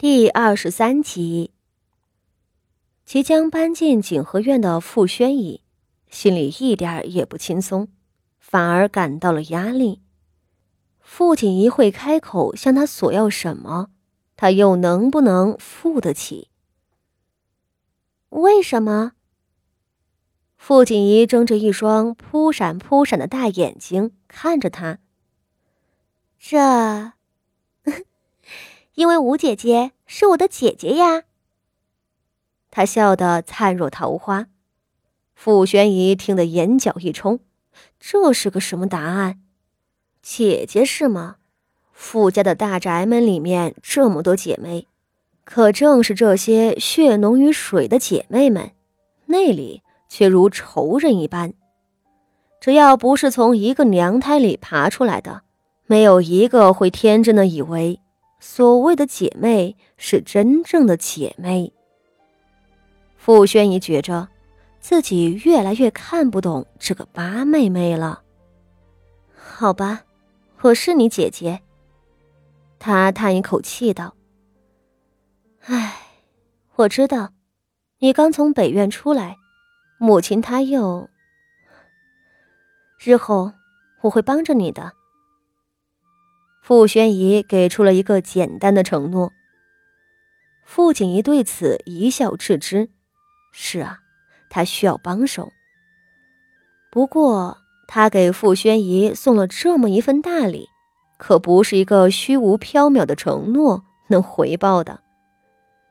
第二十三集，即将搬进景和院的傅宣仪，心里一点也不轻松，反而感到了压力。傅锦仪会开口向他索要什么，他又能不能付得起？为什么？傅锦仪睁着一双扑闪扑闪的大眼睛看着他，这。因为吴姐姐是我的姐姐呀。她笑得灿若桃花。傅玄仪听得眼角一冲，这是个什么答案？姐姐是吗？傅家的大宅门里面这么多姐妹，可正是这些血浓于水的姐妹们，内里却如仇人一般。只要不是从一个娘胎里爬出来的，没有一个会天真的以为。所谓的姐妹是真正的姐妹。傅宣仪觉着自己越来越看不懂这个八妹妹了。好吧，我是你姐姐。她叹一口气道：“唉，我知道，你刚从北院出来，母亲她又……日后我会帮着你的。”傅宣仪给出了一个简单的承诺。傅景仪对此一笑置之。是啊，他需要帮手。不过，他给傅宣仪送了这么一份大礼，可不是一个虚无缥缈的承诺能回报的。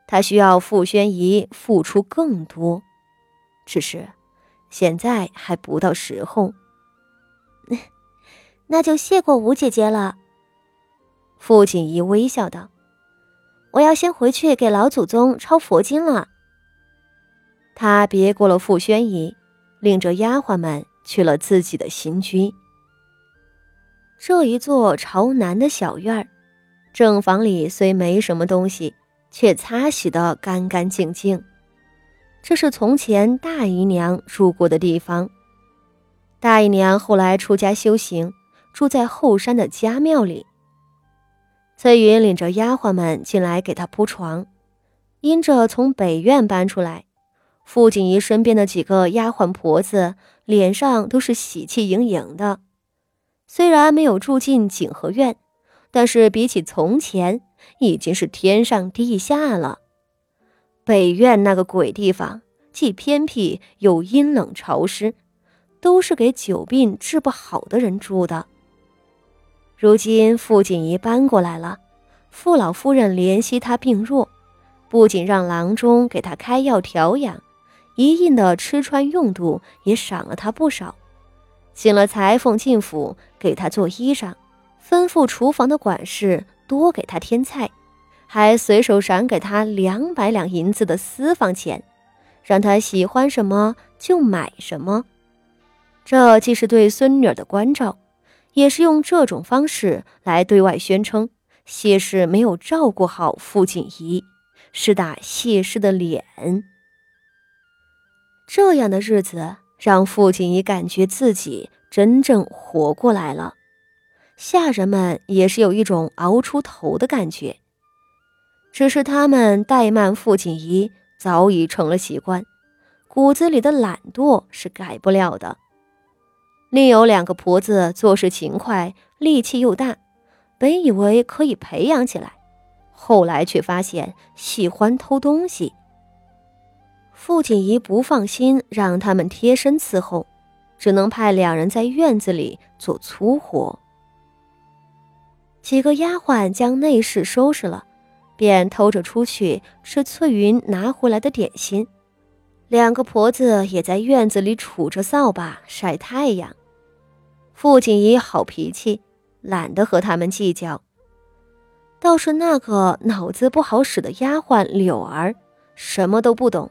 他需要傅宣仪付出更多，只是现在还不到时候。那就谢过吴姐姐了。傅锦仪微笑道：“我要先回去给老祖宗抄佛经了。”他别过了傅宣仪，领着丫鬟们去了自己的新居。这一座朝南的小院儿，正房里虽没什么东西，却擦洗得干干净净。这是从前大姨娘住过的地方。大姨娘后来出家修行，住在后山的家庙里。翠云领着丫鬟们进来给她铺床，因着从北院搬出来，傅锦仪身边的几个丫鬟婆子脸上都是喜气盈盈的。虽然没有住进景和院，但是比起从前，已经是天上地下了。北院那个鬼地方，既偏僻又阴冷潮湿，都是给久病治不好的人住的。如今傅锦仪搬过来了，傅老夫人怜惜她病弱，不仅让郎中给她开药调养，一应的吃穿用度也赏了她不少，请了裁缝进府给她做衣裳，吩咐厨房的管事多给她添菜，还随手赏给她两百两银子的私房钱，让她喜欢什么就买什么。这既是对孙女儿的关照。也是用这种方式来对外宣称谢氏没有照顾好傅锦仪，是打谢氏的脸。这样的日子让傅锦仪感觉自己真正活过来了，下人们也是有一种熬出头的感觉。只是他们怠慢傅锦仪早已成了习惯，骨子里的懒惰是改不了的。另有两个婆子做事勤快，力气又大，本以为可以培养起来，后来却发现喜欢偷东西。傅锦仪不放心让他们贴身伺候，只能派两人在院子里做粗活。几个丫鬟将内室收拾了，便偷着出去吃翠云拿回来的点心。两个婆子也在院子里杵着扫把晒太阳。傅锦仪好脾气，懒得和他们计较。倒是那个脑子不好使的丫鬟柳儿，什么都不懂，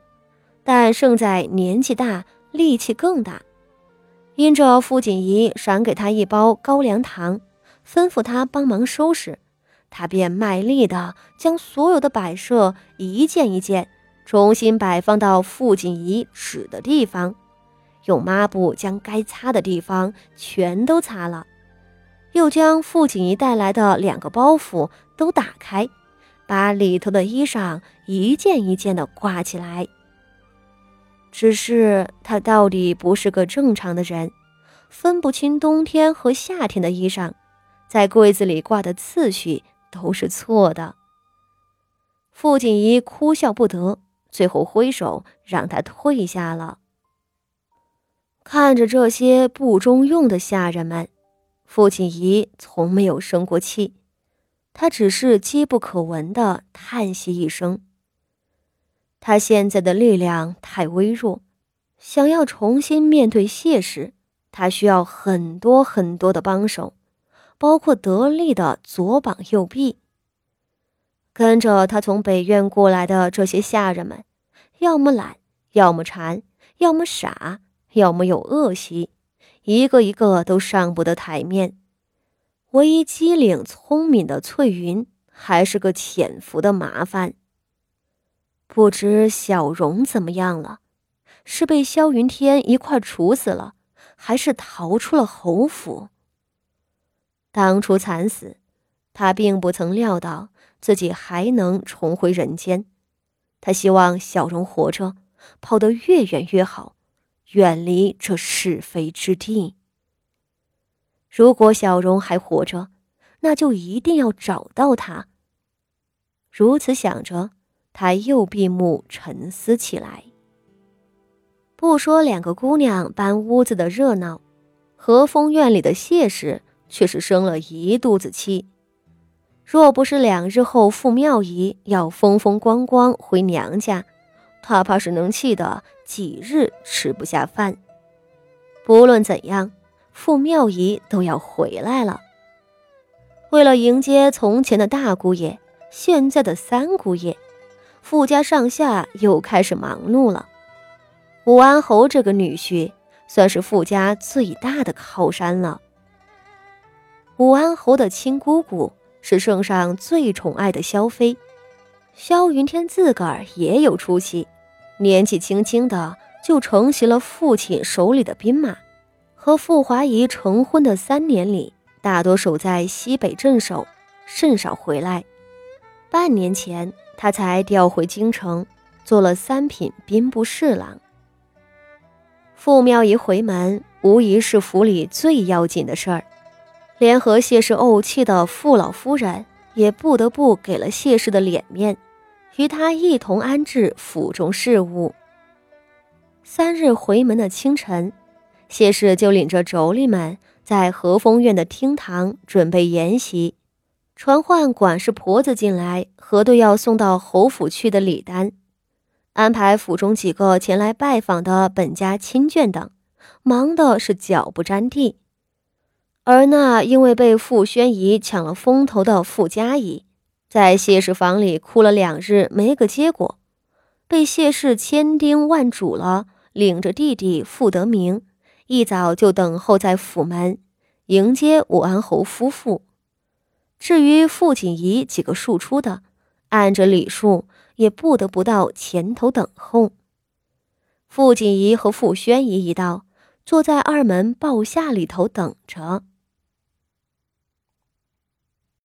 但胜在年纪大，力气更大。因着傅锦仪赏给她一包高粱糖，吩咐她帮忙收拾，她便卖力的将所有的摆设一件一件。重新摆放到傅锦仪指的地方，用抹布将该擦的地方全都擦了，又将傅锦仪带来的两个包袱都打开，把里头的衣裳一件一件的挂起来。只是他到底不是个正常的人，分不清冬天和夏天的衣裳，在柜子里挂的次序都是错的。傅锦仪哭笑不得，最后挥手让他退下了。看着这些不中用的下人们，傅锦仪从没有生过气，他只是机不可闻的叹息一声。他现在的力量太微弱，想要重新面对谢氏，他需要很多很多的帮手，包括得力的左膀右臂。跟着他从北院过来的这些下人们，要么懒，要么馋，要么傻，要么有恶习，一个一个都上不得台面。唯一机灵聪明的翠云，还是个潜伏的麻烦。不知小荣怎么样了？是被萧云天一块处死了，还是逃出了侯府？当初惨死，他并不曾料到。自己还能重回人间，他希望小荣活着，跑得越远越好，远离这是非之地。如果小荣还活着，那就一定要找到他。如此想着，他又闭目沉思起来。不说两个姑娘搬屋子的热闹，和风院里的谢氏却是生了一肚子气。若不是两日后傅妙仪要风风光光回娘家，他怕是能气得几日吃不下饭。不论怎样，傅妙仪都要回来了。为了迎接从前的大姑爷，现在的三姑爷，傅家上下又开始忙碌了。武安侯这个女婿，算是傅家最大的靠山了。武安侯的亲姑姑。是圣上最宠爱的萧妃，萧云天自个儿也有出息，年纪轻轻的就承袭了父亲手里的兵马，和傅华仪成婚的三年里，大多守在西北镇守，甚少回来。半年前，他才调回京城，做了三品兵部侍郎。傅妙仪回门，无疑是府里最要紧的事儿。连和谢氏怄气的傅老夫人也不得不给了谢氏的脸面，与他一同安置府中事务。三日回门的清晨，谢氏就领着妯娌们在和风院的厅堂准备筵席，传唤管事婆子进来核对要送到侯府去的礼单，安排府中几个前来拜访的本家亲眷等，忙的是脚不沾地。而那因为被傅宣仪抢了风头的傅家仪，在谢氏房里哭了两日没个结果，被谢氏千叮万嘱了，领着弟弟傅德明一早就等候在府门迎接武安侯夫妇。至于傅锦仪几个庶出的，按着礼数也不得不到前头等候。傅锦仪和傅宣仪一道，坐在二门抱下里头等着。